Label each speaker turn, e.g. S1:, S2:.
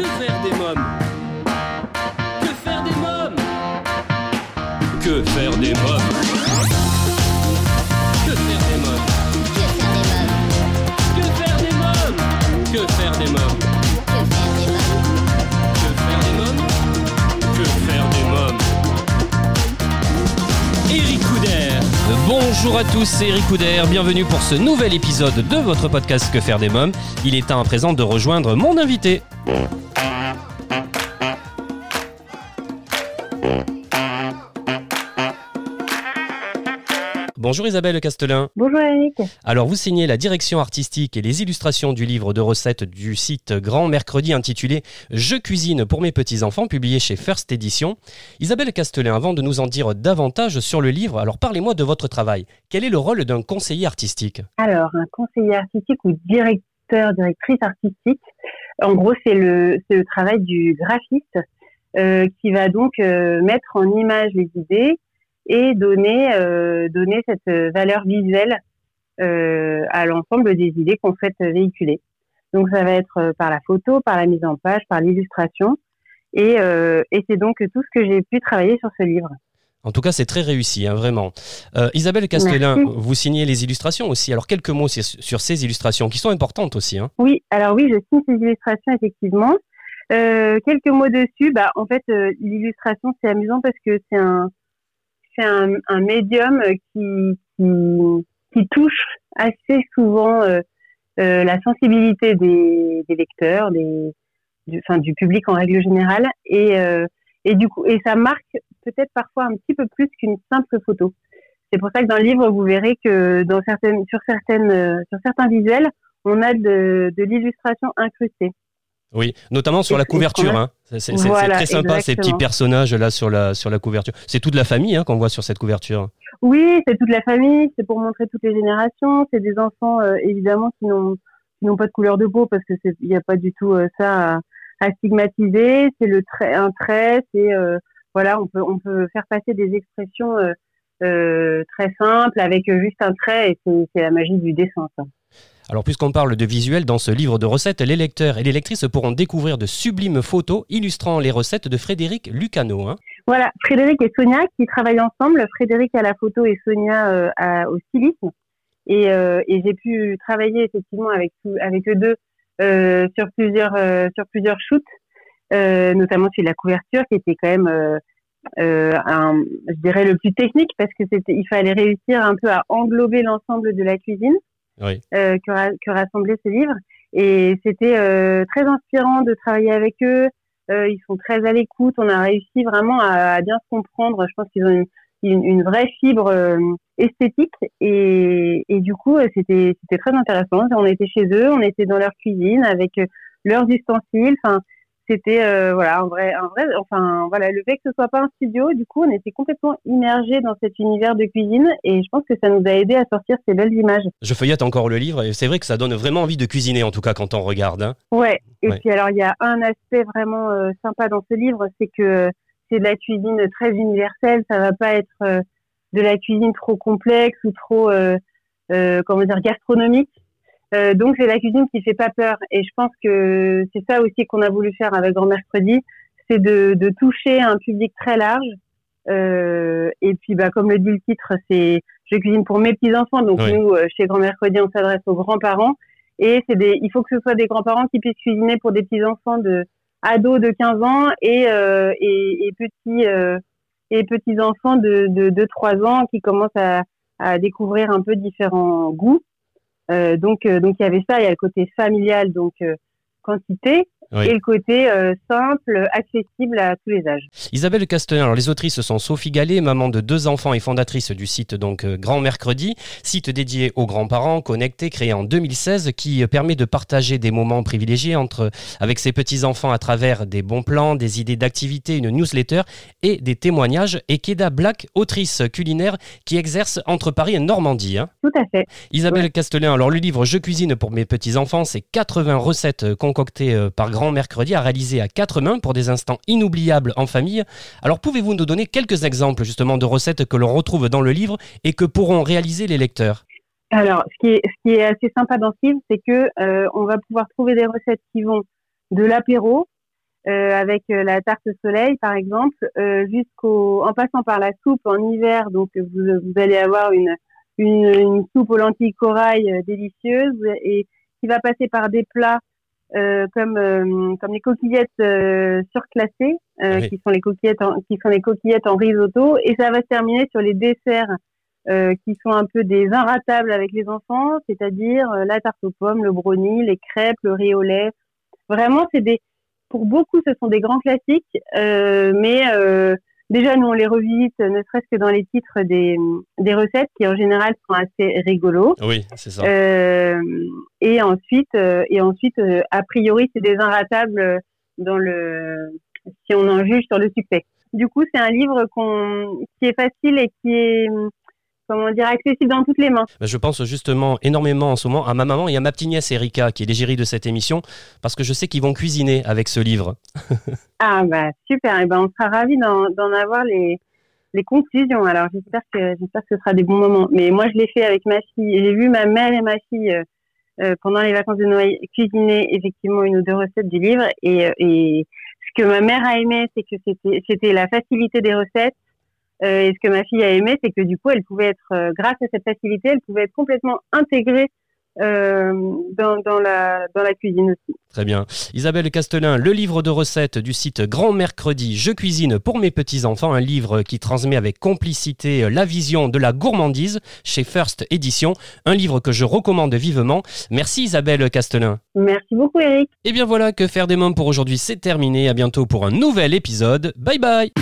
S1: Que faire des mômes Que faire des mômes Que faire des mômes Que faire des mômes Que faire des mômes Que faire des mômes Que faire des mômes Que faire des mômes Eric Couder
S2: Bonjour à tous, c'est Eric Couder, bienvenue pour ce nouvel épisode de votre podcast Que faire des mômes. Il est temps à présent de rejoindre mon invité. Bonjour Isabelle Castelin.
S3: Bonjour Eric.
S2: Alors vous signez la direction artistique et les illustrations du livre de recettes du site Grand Mercredi intitulé Je cuisine pour mes petits-enfants publié chez First Edition. Isabelle Castelin, avant de nous en dire davantage sur le livre, alors parlez-moi de votre travail. Quel est le rôle d'un conseiller artistique?
S3: Alors, un conseiller artistique ou directeur, directrice artistique, en gros, c'est le, c'est le travail du graphiste euh, qui va donc euh, mettre en image les idées et donner, euh, donner cette valeur visuelle euh, à l'ensemble des idées qu'on souhaite véhiculer. Donc, ça va être euh, par la photo, par la mise en page, par l'illustration. Et, euh, et c'est donc tout ce que j'ai pu travailler sur ce livre.
S2: En tout cas, c'est très réussi, hein, vraiment. Euh, Isabelle Castelin,
S3: Merci.
S2: vous signez les illustrations aussi. Alors quelques mots sur, sur ces illustrations qui sont importantes aussi. Hein.
S3: Oui, alors oui, je signe ces illustrations effectivement. Euh, quelques mots dessus. Bah, en fait, euh, l'illustration c'est amusant parce que c'est un c'est un, un médium qui, qui qui touche assez souvent euh, euh, la sensibilité des, des lecteurs, des du, enfin, du public en règle générale, et euh, et du coup et ça marque peut-être parfois un petit peu plus qu'une simple photo. C'est pour ça que dans le livre vous verrez que dans certaines sur certaines euh, sur certains visuels on a de, de l'illustration incrustée.
S2: Oui, notamment sur la couverture. Hein. C'est
S3: Voilà,
S2: très sympa ces petits personnages là sur la, sur la couverture. C'est toute la famille hein, qu'on voit sur cette couverture.
S3: Oui, c'est toute la famille, c'est pour montrer toutes les générations. C'est des enfants euh, évidemment qui n'ont qui n'ont pas de couleur de peau parce que il n'y a pas du tout euh, ça à, à stigmatiser. C'est le trait, un trait, c'est euh, voilà, on peut on peut faire passer des expressions très simples avec juste un trait et c'est c'est la magie du dessin. Ça.
S2: Alors puisqu'on parle de visuel dans ce livre de recettes, les lecteurs et les lectrices pourront découvrir de sublimes photos illustrant les recettes de Frédéric Lucano. Hein.
S3: Voilà, Frédéric et Sonia qui travaillent ensemble. Frédéric à la photo et Sonia euh, au stylisme. Et, euh, et j'ai pu travailler effectivement avec eux deux euh, sur plusieurs sur shoots, notamment sur la couverture qui était quand même je dirais le plus technique parce que c'était il fallait réussir un peu à englober l'ensemble de la cuisine Euh, que, ra- que rassemblait ce livre. Et c'était euh, très inspirant de travailler avec eux. Euh, ils sont très à l'écoute. On a réussi vraiment à, bien se comprendre. Je pense qu'ils ont une, une, vraie fibre esthétique. Et, et du coup, c'était très intéressant. On était chez eux, on était dans leur cuisine avec leurs ustensiles. C'était euh, voilà un vrai un vrai. Enfin voilà, le fait que ce soit pas un studio, du coup, on était complètement immergés dans cet univers de cuisine. Et je pense que ça nous a aidé à sortir ces belles images.
S2: Je feuillette encore le livre et c'est vrai que ça donne vraiment envie de cuisiner en tout cas quand on regarde. hein.
S3: Ouais. Et
S2: Ouais.
S3: puis alors il y a un aspect vraiment euh, sympa dans ce livre, c'est que c'est de la cuisine très universelle. Ça va pas être euh, de la cuisine trop complexe ou trop comment dire gastronomique. Euh, donc c'est la cuisine qui fait pas peur. Et je pense que c'est ça aussi qu'on a voulu faire avec Grand Mercredi, c'est de, de toucher un public très large. Euh, et puis bah comme le dit le titre, c'est je cuisine pour mes petits enfants. Donc
S2: Oui.
S3: nous euh, chez Grand Mercredi, on s'adresse aux grands-parents. Et c'est des, il faut que ce soit des grands-parents qui puissent cuisiner pour des petits enfants de ados de 15 ans et euh, et, et petits euh, et petits enfants de de, de 3 ans qui commencent à, à découvrir un peu différents goûts. Euh, donc euh, donc il y avait ça, il y a le côté familial donc euh, quantité
S2: Oui.
S3: et le côté euh, simple, accessible à tous les âges.
S2: Isabelle Castelin, alors les autrices sont Sophie Gallet, maman de deux enfants et fondatrice du site donc euh, Grand Mercredi, site dédié aux grands-parents connectés créé en 2016 qui euh, permet de partager des moments privilégiés entre avec ses petits-enfants à travers des bons plans, des idées d'activités, une newsletter et des témoignages et Keda Black, autrice culinaire qui exerce entre Paris et Normandie. hein.
S3: Tout à fait.
S2: Isabelle
S3: Ouais.
S2: Castelin, alors le livre Je cuisine pour mes petits-enfants, c'est 80 recettes concoctées par Grand Mercredi à réaliser à quatre mains pour des instants inoubliables en famille. Alors pouvez-vous nous donner quelques exemples justement de recettes que l'on retrouve dans le livre et que pourront réaliser les lecteurs?
S3: Alors, ce qui est, assez sympa dans ce livre, c'est que euh, on va pouvoir trouver des recettes qui vont de l'apéro euh, avec euh, la tarte soleil par exemple, euh, jusqu'au en passant par la soupe en hiver. Donc vous, allez avoir une, une, soupe aux lentilles corail délicieuse et qui va passer par des plats euh, comme euh, comme les coquillettes euh, surclassées, euh,
S2: Oui.
S3: qui sont les coquillettes en, qui sont les coquillettes en risotto, et ça va se terminer sur les desserts euh, qui sont un peu des inratables avec les enfants, c'est-à-dire euh, la tarte aux pommes, le brownie, les crêpes, le riz au lait. Vraiment, c'est des pour beaucoup, ce sont des grands classiques, euh, mais euh, déjà nous on les revisite, ne serait-ce que dans les titres des des recettes qui en général sont assez rigolos.
S2: Oui, c'est ça.
S3: Euh, et ensuite, euh, et ensuite, euh, a priori, c'est des inratables dans le, si on en juge sur le succès. Du coup, c'est un livre qu'on, qui est facile et qui est, comment dire, accessible dans toutes les mains.
S2: Bah, Je pense justement énormément en ce moment à ma maman et à ma petite nièce Erika, qui est l'égérie de cette émission, parce que je sais qu'ils vont cuisiner avec ce livre.
S3: Ah bah super. Et ben on sera ravis d'en, avoir les, les conclusions. Alors j'espère que j'espère que ce sera des bons moments. Mais moi je l'ai fait avec ma fille. J'ai vu ma mère et ma fille euh, euh, pendant les vacances de Noël cuisiner effectivement une ou deux recettes du livre. Et, euh, et ce que ma mère a aimé, c'est que c'était c'était la facilité des recettes. Euh, et ce que ma fille a aimé, c'est que du coup elle pouvait être euh, grâce à cette facilité, elle pouvait être complètement intégrée euh, dans, dans la dans la cuisine aussi.
S2: Très bien. Isabelle Castelin, le livre de recettes du site Grand Mercredi, Je cuisine pour mes petits-enfants, un livre qui transmet avec complicité la vision de la gourmandise chez First Edition, un livre que je recommande vivement. Merci Isabelle Castelin.
S3: Merci beaucoup Eric.
S2: Et bien voilà, que faire des mômes pour aujourd'hui, c'est terminé. À bientôt pour un nouvel épisode. Bye bye